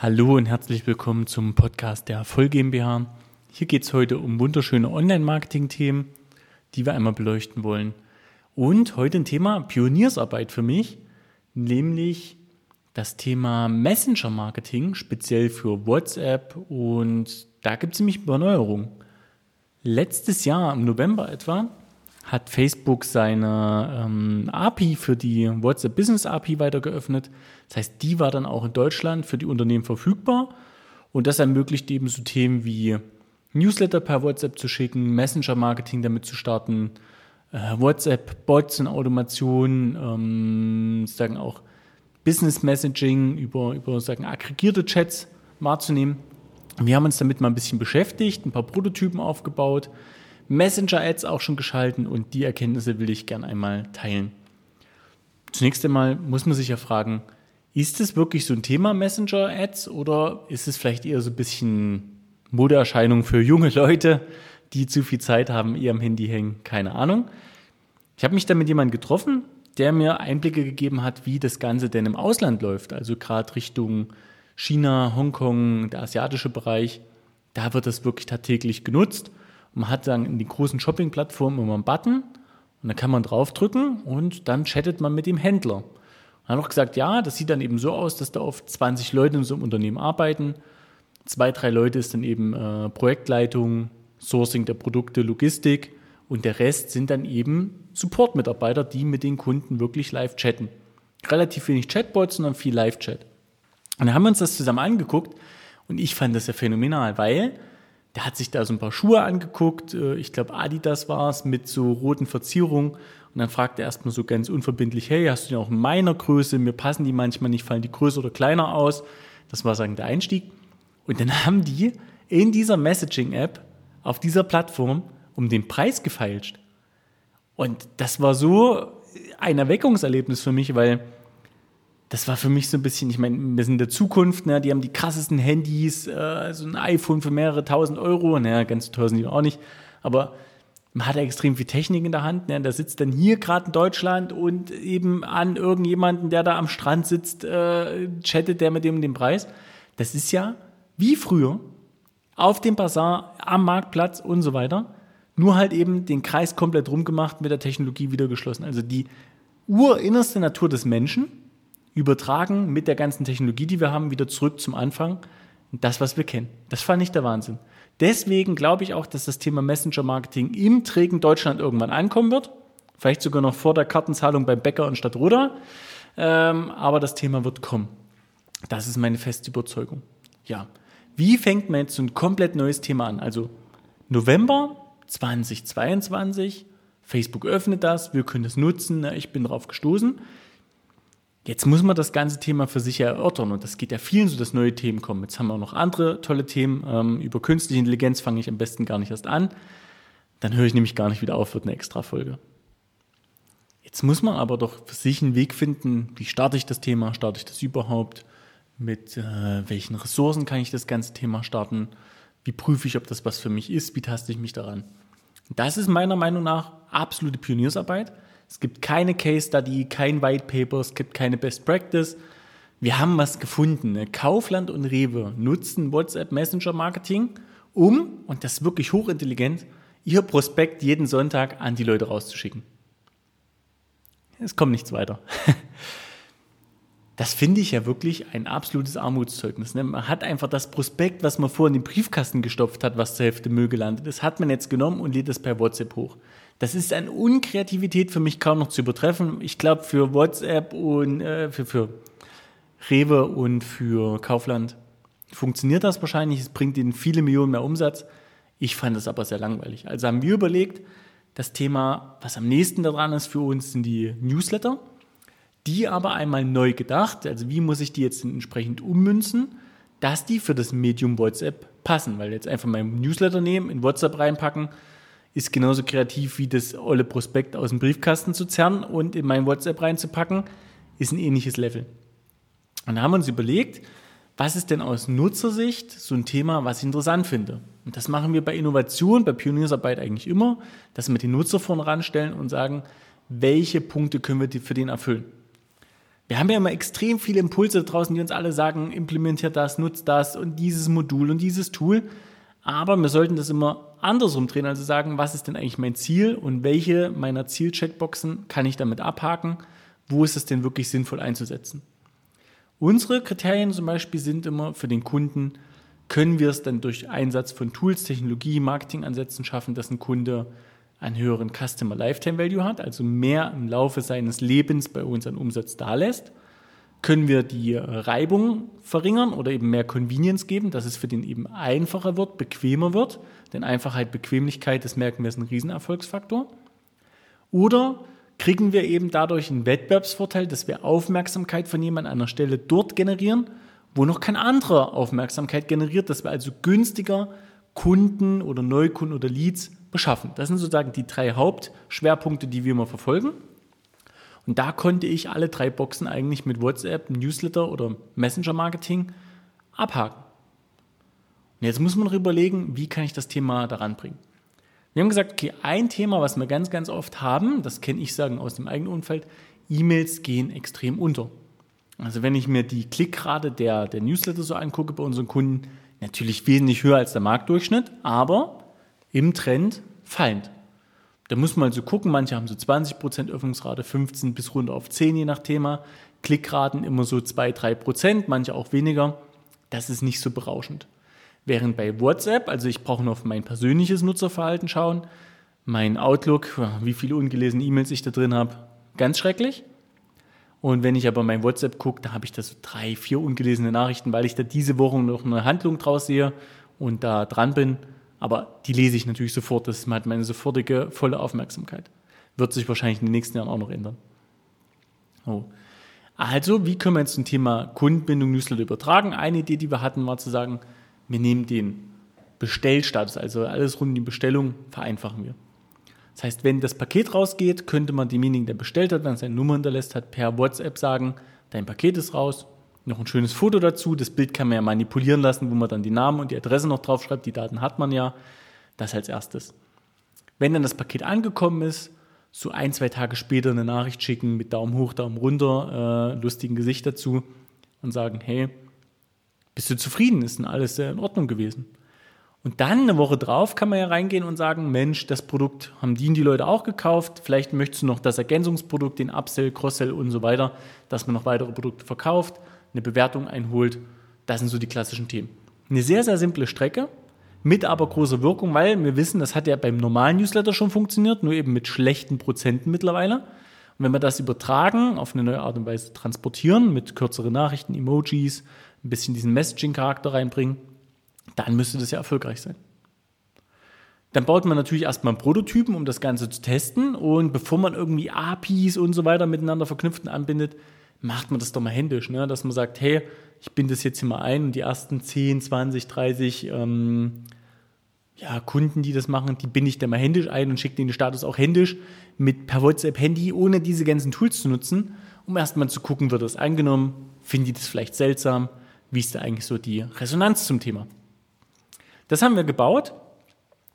Hallo und herzlich willkommen zum Podcast der Voll GmbH. Hier geht es heute um wunderschöne Online-Marketing-Themen, die wir einmal beleuchten wollen. Und heute ein Thema Pioniersarbeit für mich, nämlich das Thema Messenger-Marketing, speziell für WhatsApp. Und da gibt es nämlich Erneuerungen. Letztes Jahr, im November etwa, hat Facebook seine ähm, API für die WhatsApp Business API weiter geöffnet. Das heißt, die war dann auch in Deutschland für die Unternehmen verfügbar. Und das ermöglicht eben so Themen wie Newsletter per WhatsApp zu schicken, Messenger-Marketing damit zu starten, äh, WhatsApp-Bots und Automation, ähm, sagen auch Business Messaging über, über sagen, aggregierte Chats wahrzunehmen. Wir haben uns damit mal ein bisschen beschäftigt, ein paar Prototypen aufgebaut, Messenger-Ads auch schon geschalten und die Erkenntnisse will ich gerne einmal teilen. Zunächst einmal muss man sich ja fragen, ist es wirklich so ein Thema Messenger-Ads oder ist es vielleicht eher so ein bisschen Modeerscheinung für junge Leute, die zu viel Zeit haben, eher am Handy hängen? Keine Ahnung. Ich habe mich dann mit jemandem getroffen, der mir Einblicke gegeben hat, wie das Ganze denn im Ausland läuft, also gerade Richtung China, Hongkong, der asiatische Bereich. Da wird das wirklich tagtäglich genutzt man hat dann in die großen Shopping-Plattformen immer einen Button und dann kann man draufdrücken und dann chattet man mit dem Händler. Und hat auch gesagt, ja, das sieht dann eben so aus, dass da oft 20 Leute in so einem Unternehmen arbeiten. Zwei, drei Leute ist dann eben äh, Projektleitung, Sourcing der Produkte, Logistik und der Rest sind dann eben Support-Mitarbeiter, die mit den Kunden wirklich live chatten. Relativ wenig Chatbots, sondern viel Live-Chat. Und dann haben wir uns das zusammen angeguckt und ich fand das ja phänomenal, weil der hat sich da so ein paar Schuhe angeguckt, äh, ich glaube Adidas war es, mit so roten Verzierungen. Und dann fragt er erstmal so ganz unverbindlich, hey, hast du die auch in meiner Größe? Mir passen die manchmal nicht, fallen die größer oder kleiner aus. Das war sagen der Einstieg. Und dann haben die in dieser Messaging-App auf dieser Plattform um den Preis gefeilscht. Und das war so ein Erweckungserlebnis für mich, weil das war für mich so ein bisschen, ich meine, wir sind in der Zukunft, ne? die haben die krassesten Handys, äh, so ein iPhone für mehrere tausend Euro, naja, ganz teuer sind die auch nicht, aber man hat ja extrem viel Technik in der Hand, ne? der sitzt dann hier gerade in Deutschland und eben an irgendjemanden, der da am Strand sitzt, äh, chattet der mit dem den Preis. Das ist ja wie früher auf dem Bazar, am Marktplatz und so weiter, nur halt eben den Kreis komplett rumgemacht, mit der Technologie wieder geschlossen. Also die urinnerste Natur des Menschen, übertragen mit der ganzen Technologie, die wir haben, wieder zurück zum Anfang. Das, was wir kennen. Das fand ich der Wahnsinn. Deswegen glaube ich auch, dass das Thema Messenger-Marketing im trägen Deutschland irgendwann ankommen wird. Vielleicht sogar noch vor der Kartenzahlung beim Bäcker in Stadtroda. Ähm, aber das Thema wird kommen. Das ist meine feste Überzeugung. Ja. Wie fängt man jetzt so ein komplett neues Thema an? Also November 2022. Facebook öffnet das. Wir können es nutzen. Ich bin darauf gestoßen. Jetzt muss man das ganze Thema für sich erörtern und das geht ja vielen so, dass neue Themen kommen. Jetzt haben wir auch noch andere tolle Themen. Ähm, über künstliche Intelligenz fange ich am besten gar nicht erst an. Dann höre ich nämlich gar nicht wieder auf, wird eine extra Folge. Jetzt muss man aber doch für sich einen Weg finden, wie starte ich das Thema, starte ich das überhaupt, mit äh, welchen Ressourcen kann ich das ganze Thema starten, wie prüfe ich, ob das was für mich ist, wie taste ich mich daran. Das ist meiner Meinung nach absolute Pioniersarbeit. Es gibt keine Case Study, kein White Paper, es gibt keine Best Practice. Wir haben was gefunden. Ne? Kaufland und Rewe nutzen WhatsApp Messenger Marketing, um, und das ist wirklich hochintelligent, ihr Prospekt jeden Sonntag an die Leute rauszuschicken. Es kommt nichts weiter. Das finde ich ja wirklich ein absolutes Armutszeugnis. Ne? Man hat einfach das Prospekt, was man vorhin in den Briefkasten gestopft hat, was zur Hälfte Müll gelandet ist, hat man jetzt genommen und lädt es per WhatsApp hoch. Das ist an Unkreativität für mich kaum noch zu übertreffen. Ich glaube, für WhatsApp und äh, für, für Rewe und für Kaufland funktioniert das wahrscheinlich. Es bringt ihnen viele Millionen mehr Umsatz. Ich fand das aber sehr langweilig. Also haben wir überlegt, das Thema, was am nächsten daran ist für uns, sind die Newsletter. Die aber einmal neu gedacht. Also wie muss ich die jetzt entsprechend ummünzen, dass die für das Medium WhatsApp passen. Weil jetzt einfach mein Newsletter nehmen, in WhatsApp reinpacken ist genauso kreativ wie das olle Prospekt aus dem Briefkasten zu zerren und in mein WhatsApp reinzupacken, ist ein ähnliches Level. Und da haben wir uns überlegt, was ist denn aus Nutzersicht so ein Thema, was ich interessant finde? Und das machen wir bei Innovation, bei Pioniersarbeit eigentlich immer, dass wir den Nutzer vorne ranstellen und sagen, welche Punkte können wir für den erfüllen? Wir haben ja immer extrem viele Impulse draußen, die uns alle sagen, implementiert das, nutzt das und dieses Modul und dieses Tool. Aber wir sollten das immer andersrum drehen, also sagen, was ist denn eigentlich mein Ziel und welche meiner Zielcheckboxen kann ich damit abhaken? Wo ist es denn wirklich sinnvoll einzusetzen? Unsere Kriterien zum Beispiel sind immer für den Kunden, können wir es dann durch Einsatz von Tools, Technologie, Marketingansätzen schaffen, dass ein Kunde einen höheren Customer Lifetime Value hat, also mehr im Laufe seines Lebens bei uns an Umsatz dalässt? Können wir die Reibung verringern oder eben mehr Convenience geben, dass es für den eben einfacher wird, bequemer wird? Denn Einfachheit, Bequemlichkeit, das merken wir, ist ein Riesenerfolgsfaktor. Oder kriegen wir eben dadurch einen Wettbewerbsvorteil, dass wir Aufmerksamkeit von jemand an einer Stelle dort generieren, wo noch kein anderer Aufmerksamkeit generiert, dass wir also günstiger Kunden oder Neukunden oder Leads beschaffen. Das sind sozusagen die drei Hauptschwerpunkte, die wir immer verfolgen. Und da konnte ich alle drei Boxen eigentlich mit WhatsApp, Newsletter oder Messenger-Marketing abhaken. Und jetzt muss man noch überlegen, wie kann ich das Thema daran bringen. Wir haben gesagt, okay, ein Thema, was wir ganz, ganz oft haben, das kenne ich sagen aus dem eigenen Umfeld, E-Mails gehen extrem unter. Also wenn ich mir die Klickrate der, der Newsletter so angucke bei unseren Kunden, natürlich wesentlich höher als der Marktdurchschnitt, aber im Trend fallend. Da muss man also gucken, manche haben so 20% Öffnungsrate, 15 bis runter auf 10 je nach Thema. Klickraten immer so 2, 3%, manche auch weniger. Das ist nicht so berauschend. Während bei WhatsApp, also ich brauche nur auf mein persönliches Nutzerverhalten schauen, mein Outlook, wie viele ungelesene E-Mails ich da drin habe, ganz schrecklich. Und wenn ich aber mein WhatsApp gucke, da habe ich da so drei, vier ungelesene Nachrichten, weil ich da diese Woche noch eine Handlung draus sehe und da dran bin. Aber die lese ich natürlich sofort. Das hat meine sofortige volle Aufmerksamkeit. Wird sich wahrscheinlich in den nächsten Jahren auch noch ändern. Oh. Also, wie können wir jetzt zum Thema Kundenbindung Newsletter übertragen? Eine Idee, die wir hatten, war zu sagen, wir nehmen den Bestellstatus, also alles rund um die Bestellung, vereinfachen wir. Das heißt, wenn das Paket rausgeht, könnte man demjenigen, der bestellt hat, wenn er seine Nummer hinterlässt hat, per WhatsApp sagen, dein Paket ist raus, noch ein schönes Foto dazu. Das Bild kann man ja manipulieren lassen, wo man dann die Namen und die Adresse noch draufschreibt. Die Daten hat man ja. Das als erstes. Wenn dann das Paket angekommen ist, so ein, zwei Tage später eine Nachricht schicken mit Daumen hoch, Daumen runter, äh, lustigen Gesicht dazu und sagen, hey, bist du zufrieden? Ist denn alles in Ordnung gewesen? Und dann eine Woche drauf kann man ja reingehen und sagen, Mensch, das Produkt haben die und die Leute auch gekauft. Vielleicht möchtest du noch das Ergänzungsprodukt, den Upsell, Crosssell und so weiter, dass man noch weitere Produkte verkauft, eine Bewertung einholt. Das sind so die klassischen Themen. Eine sehr, sehr simple Strecke mit aber großer Wirkung, weil wir wissen, das hat ja beim normalen Newsletter schon funktioniert, nur eben mit schlechten Prozenten mittlerweile. Und wenn wir das übertragen, auf eine neue Art und Weise transportieren, mit kürzeren Nachrichten, Emojis, ein bisschen diesen Messaging-Charakter reinbringen, dann müsste das ja erfolgreich sein. Dann baut man natürlich erstmal einen Prototypen, um das Ganze zu testen. Und bevor man irgendwie APIs und so weiter miteinander verknüpft und anbindet, macht man das doch mal händisch, ne? dass man sagt, hey, ich binde das jetzt hier mal ein und die ersten 10, 20, 30 ähm, ja, Kunden, die das machen, die binde ich dann mal händisch ein und schicke den Status auch händisch mit per WhatsApp-Handy, ohne diese ganzen Tools zu nutzen, um erstmal zu gucken, wird das angenommen, finden die das vielleicht seltsam, wie ist da eigentlich so die Resonanz zum Thema. Das haben wir gebaut.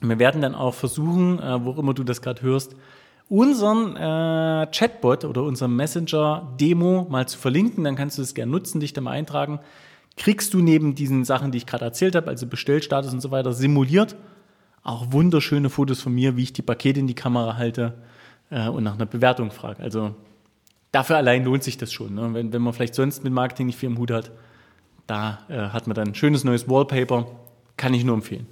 Wir werden dann auch versuchen, äh, wo immer du das gerade hörst, unseren äh, Chatbot oder unseren Messenger-Demo mal zu verlinken. Dann kannst du es gerne nutzen, dich da mal eintragen. Kriegst du neben diesen Sachen, die ich gerade erzählt habe, also Bestellstatus und so weiter, simuliert auch wunderschöne Fotos von mir, wie ich die Pakete in die Kamera halte äh, und nach einer Bewertung frage. Also dafür allein lohnt sich das schon. Ne? Wenn, wenn man vielleicht sonst mit Marketing nicht viel im Hut hat, da äh, hat man dann ein schönes neues Wallpaper kann ich nur empfehlen.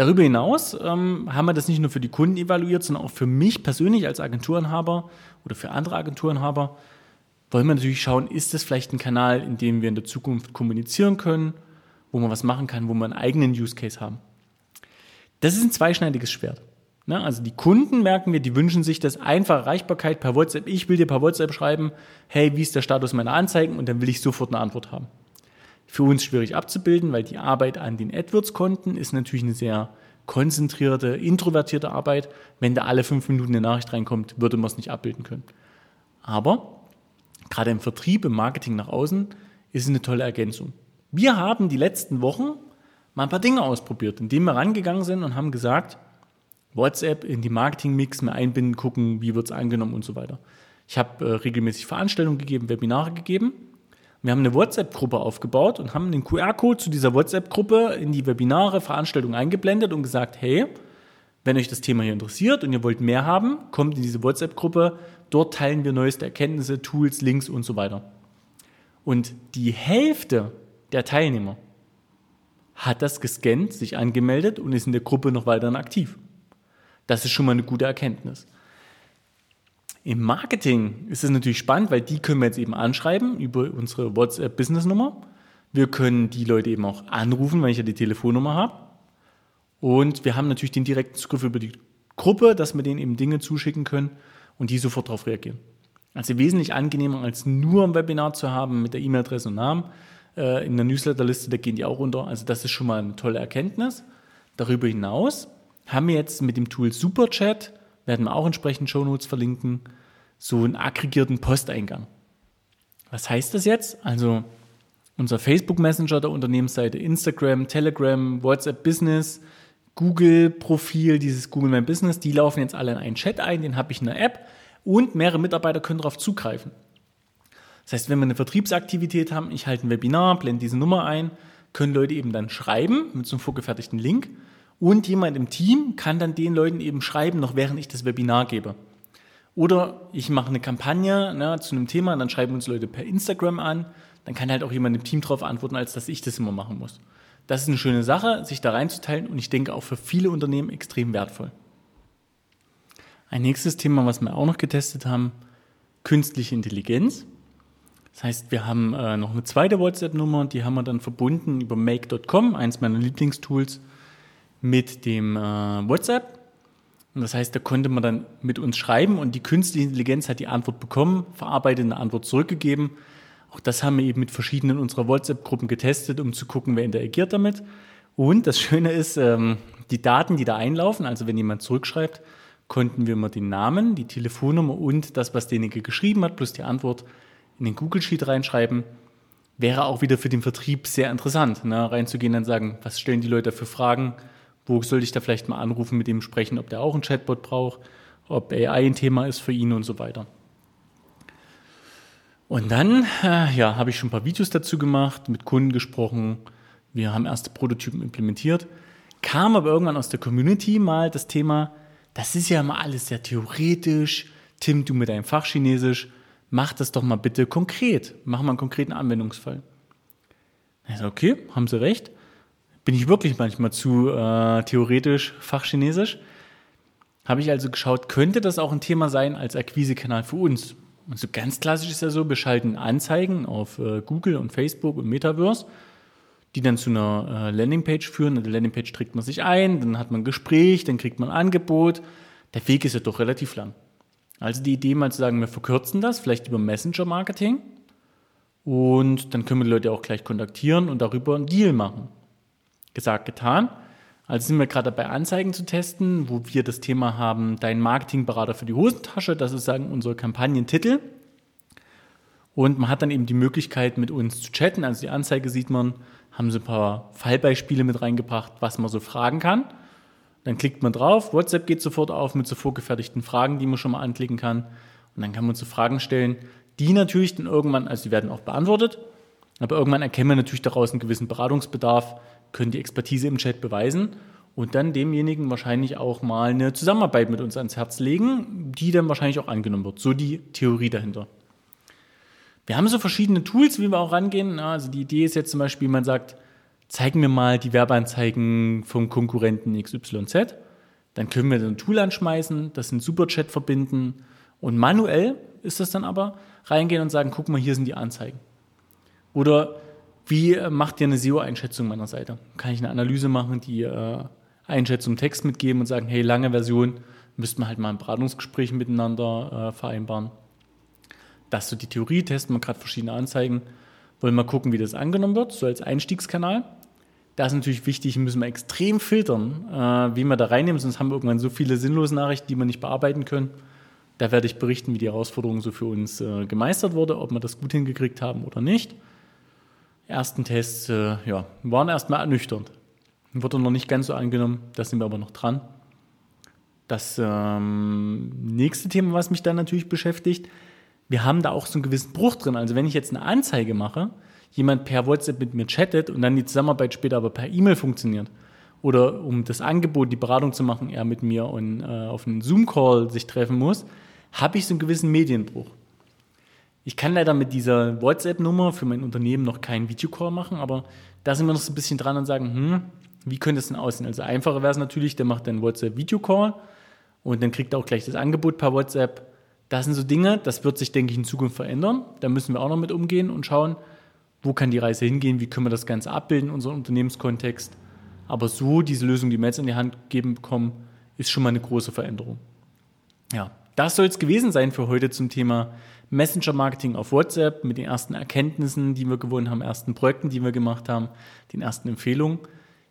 Darüber hinaus ähm, haben wir das nicht nur für die Kunden evaluiert, sondern auch für mich persönlich als Agenturenhaber oder für andere Agenturenhaber wollen wir natürlich schauen, ist das vielleicht ein Kanal, in dem wir in der Zukunft kommunizieren können, wo man was machen kann, wo wir einen eigenen Use Case haben. Das ist ein zweischneidiges Schwert. Ne? Also die Kunden merken wir, die wünschen sich das einfache Erreichbarkeit per WhatsApp. Ich will dir per WhatsApp schreiben, hey, wie ist der Status meiner Anzeigen? Und dann will ich sofort eine Antwort haben für uns schwierig abzubilden, weil die Arbeit an den AdWords-Konten ist natürlich eine sehr konzentrierte, introvertierte Arbeit. Wenn da alle fünf Minuten eine Nachricht reinkommt, würde man es nicht abbilden können. Aber gerade im Vertrieb, im Marketing nach außen, ist es eine tolle Ergänzung. Wir haben die letzten Wochen mal ein paar Dinge ausprobiert, indem wir rangegangen sind und haben gesagt, WhatsApp in die Marketing-Mix mehr einbinden, gucken, wie wird es angenommen und so weiter. Ich habe äh, regelmäßig Veranstaltungen gegeben, Webinare gegeben. Wir haben eine WhatsApp-Gruppe aufgebaut und haben den QR-Code zu dieser WhatsApp-Gruppe in die Webinare, Veranstaltungen eingeblendet und gesagt, hey, wenn euch das Thema hier interessiert und ihr wollt mehr haben, kommt in diese WhatsApp-Gruppe. Dort teilen wir neueste Erkenntnisse, Tools, Links und so weiter. Und die Hälfte der Teilnehmer hat das gescannt, sich angemeldet und ist in der Gruppe noch weiterhin aktiv. Das ist schon mal eine gute Erkenntnis. Im Marketing ist es natürlich spannend, weil die können wir jetzt eben anschreiben über unsere WhatsApp-Business-Nummer. Wir können die Leute eben auch anrufen, weil ich ja die Telefonnummer habe. Und wir haben natürlich den direkten Zugriff über die Gruppe, dass wir denen eben Dinge zuschicken können und die sofort darauf reagieren. Also wesentlich angenehmer als nur ein Webinar zu haben mit der E-Mail-Adresse und Namen. Äh, in der Newsletterliste, da gehen die auch runter. Also das ist schon mal eine tolle Erkenntnis. Darüber hinaus haben wir jetzt mit dem Tool Superchat, werden wir auch entsprechend Shownotes verlinken, so einen aggregierten Posteingang. Was heißt das jetzt? Also unser Facebook Messenger der Unternehmensseite, Instagram, Telegram, WhatsApp Business, Google-Profil, dieses Google My Business, die laufen jetzt alle in einen Chat ein, den habe ich in der App und mehrere Mitarbeiter können darauf zugreifen. Das heißt, wenn wir eine Vertriebsaktivität haben, ich halte ein Webinar, blende diese Nummer ein, können Leute eben dann schreiben mit so einem vorgefertigten Link und jemand im Team kann dann den Leuten eben schreiben, noch während ich das Webinar gebe. Oder ich mache eine Kampagne ne, zu einem Thema, dann schreiben uns Leute per Instagram an, dann kann halt auch jemand im Team darauf antworten, als dass ich das immer machen muss. Das ist eine schöne Sache, sich da reinzuteilen und ich denke auch für viele Unternehmen extrem wertvoll. Ein nächstes Thema, was wir auch noch getestet haben, künstliche Intelligenz. Das heißt, wir haben äh, noch eine zweite WhatsApp-Nummer, die haben wir dann verbunden über make.com, eins meiner Lieblingstools, mit dem äh, WhatsApp. Und das heißt, da konnte man dann mit uns schreiben und die künstliche Intelligenz hat die Antwort bekommen, verarbeitet eine Antwort zurückgegeben auch das haben wir eben mit verschiedenen unserer WhatsApp-Gruppen getestet, um zu gucken, wer interagiert damit. Und das Schöne ist, ähm, die Daten, die da einlaufen, also wenn jemand zurückschreibt, konnten wir immer den Namen, die Telefonnummer und das, was derjenige geschrieben hat, plus die Antwort in den Google Sheet reinschreiben. Wäre auch wieder für den Vertrieb sehr interessant, ne? reinzugehen und sagen, was stellen die Leute für Fragen, wo sollte ich da vielleicht mal anrufen, mit dem sprechen, ob der auch einen Chatbot braucht, ob AI ein Thema ist für ihn und so weiter. Und dann äh, ja, habe ich schon ein paar Videos dazu gemacht, mit Kunden gesprochen. Wir haben erste Prototypen implementiert. Kam aber irgendwann aus der Community mal das Thema, das ist ja mal alles sehr theoretisch. Tim, du mit deinem Fachchinesisch, mach das doch mal bitte konkret. Mach mal einen konkreten Anwendungsfall. Also okay, haben Sie recht. Bin ich wirklich manchmal zu äh, theoretisch Fachchinesisch. Habe ich also geschaut, könnte das auch ein Thema sein als Akquisekanal für uns? Und so ganz klassisch ist ja so, wir schalten Anzeigen auf äh, Google und Facebook und Metaverse, die dann zu einer äh, Landingpage führen. In der Landingpage trägt man sich ein, dann hat man ein Gespräch, dann kriegt man ein Angebot. Der Weg ist ja doch relativ lang. Also die Idee mal zu sagen, wir verkürzen das, vielleicht über Messenger-Marketing und dann können wir die Leute auch gleich kontaktieren und darüber einen Deal machen. Gesagt, getan. Also sind wir gerade dabei, Anzeigen zu testen, wo wir das Thema haben, dein Marketingberater für die Hosentasche, das ist sagen unser Kampagnentitel. Und man hat dann eben die Möglichkeit, mit uns zu chatten. Also die Anzeige sieht man, haben sie ein paar Fallbeispiele mit reingebracht, was man so fragen kann. Dann klickt man drauf, WhatsApp geht sofort auf mit so vorgefertigten Fragen, die man schon mal anklicken kann. Und dann kann man so Fragen stellen, die natürlich dann irgendwann, also die werden auch beantwortet, aber irgendwann erkennen wir natürlich daraus einen gewissen Beratungsbedarf, können die Expertise im Chat beweisen und dann demjenigen wahrscheinlich auch mal eine Zusammenarbeit mit uns ans Herz legen, die dann wahrscheinlich auch angenommen wird. So die Theorie dahinter. Wir haben so verschiedene Tools, wie wir auch rangehen. Also die Idee ist jetzt zum Beispiel, man sagt, zeig mir mal die Werbeanzeigen vom Konkurrenten XYZ. Dann können wir ein Tool anschmeißen, das in Superchat verbinden und manuell ist das dann aber reingehen und sagen, guck mal, hier sind die Anzeigen. Oder wie macht ihr eine SEO-Einschätzung meiner Seite? Kann ich eine Analyse machen, die äh, Einschätzung Text mitgeben und sagen, hey, lange Version, müssten wir halt mal ein Beratungsgespräch miteinander äh, vereinbaren. Das ist so die Theorie, testen wir gerade verschiedene Anzeigen, wollen mal gucken, wie das angenommen wird, so als Einstiegskanal. Da ist natürlich wichtig, müssen wir extrem filtern, äh, wie wir da reinnehmen, sonst haben wir irgendwann so viele sinnlose Nachrichten, die wir nicht bearbeiten können. Da werde ich berichten, wie die Herausforderung so für uns gemeistert wurde, ob wir das gut hingekriegt haben oder nicht ersten Tests äh, ja, waren erstmal ernüchternd. Wurde noch nicht ganz so angenommen, da sind wir aber noch dran. Das ähm, nächste Thema, was mich dann natürlich beschäftigt, wir haben da auch so einen gewissen Bruch drin. Also wenn ich jetzt eine Anzeige mache, jemand per WhatsApp mit mir chattet und dann die Zusammenarbeit später aber per E-Mail funktioniert, oder um das Angebot, die Beratung zu machen, er mit mir und, äh, auf einen Zoom-Call sich treffen muss, habe ich so einen gewissen Medienbruch. Ich kann leider mit dieser WhatsApp-Nummer für mein Unternehmen noch keinen Videocall machen, aber da sind wir noch so ein bisschen dran und sagen, hm, wie könnte es denn aussehen? Also einfacher wäre es natürlich, der macht dann WhatsApp-Videocall und dann kriegt er auch gleich das Angebot per WhatsApp. Das sind so Dinge, das wird sich, denke ich, in Zukunft verändern. Da müssen wir auch noch mit umgehen und schauen, wo kann die Reise hingehen, wie können wir das Ganze abbilden, unseren Unternehmenskontext. Aber so diese Lösung, die wir jetzt in die Hand geben bekommen, ist schon mal eine große Veränderung. Ja, das soll es gewesen sein für heute zum Thema Messenger-Marketing auf WhatsApp mit den ersten Erkenntnissen, die wir gewonnen haben, ersten Projekten, die wir gemacht haben, den ersten Empfehlungen.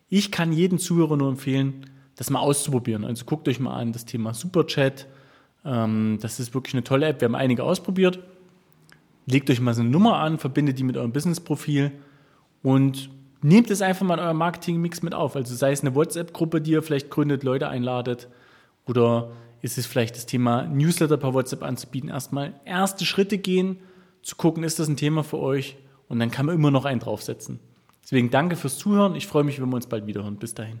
Ich kann jedem Zuhörer nur empfehlen, das mal auszuprobieren. Also guckt euch mal an das Thema Superchat. Ähm, das ist wirklich eine tolle App. Wir haben einige ausprobiert. Legt euch mal so eine Nummer an, verbindet die mit eurem Business-Profil und nehmt es einfach mal in euer Marketing-Mix mit auf. Also sei es eine WhatsApp-Gruppe, die ihr vielleicht gründet, Leute einladet oder ist es vielleicht das Thema Newsletter per WhatsApp anzubieten, erstmal erste Schritte gehen, zu gucken, ist das ein Thema für euch und dann kann man immer noch einen draufsetzen. Deswegen danke fürs Zuhören. Ich freue mich, wenn wir uns bald wiederhören. Bis dahin.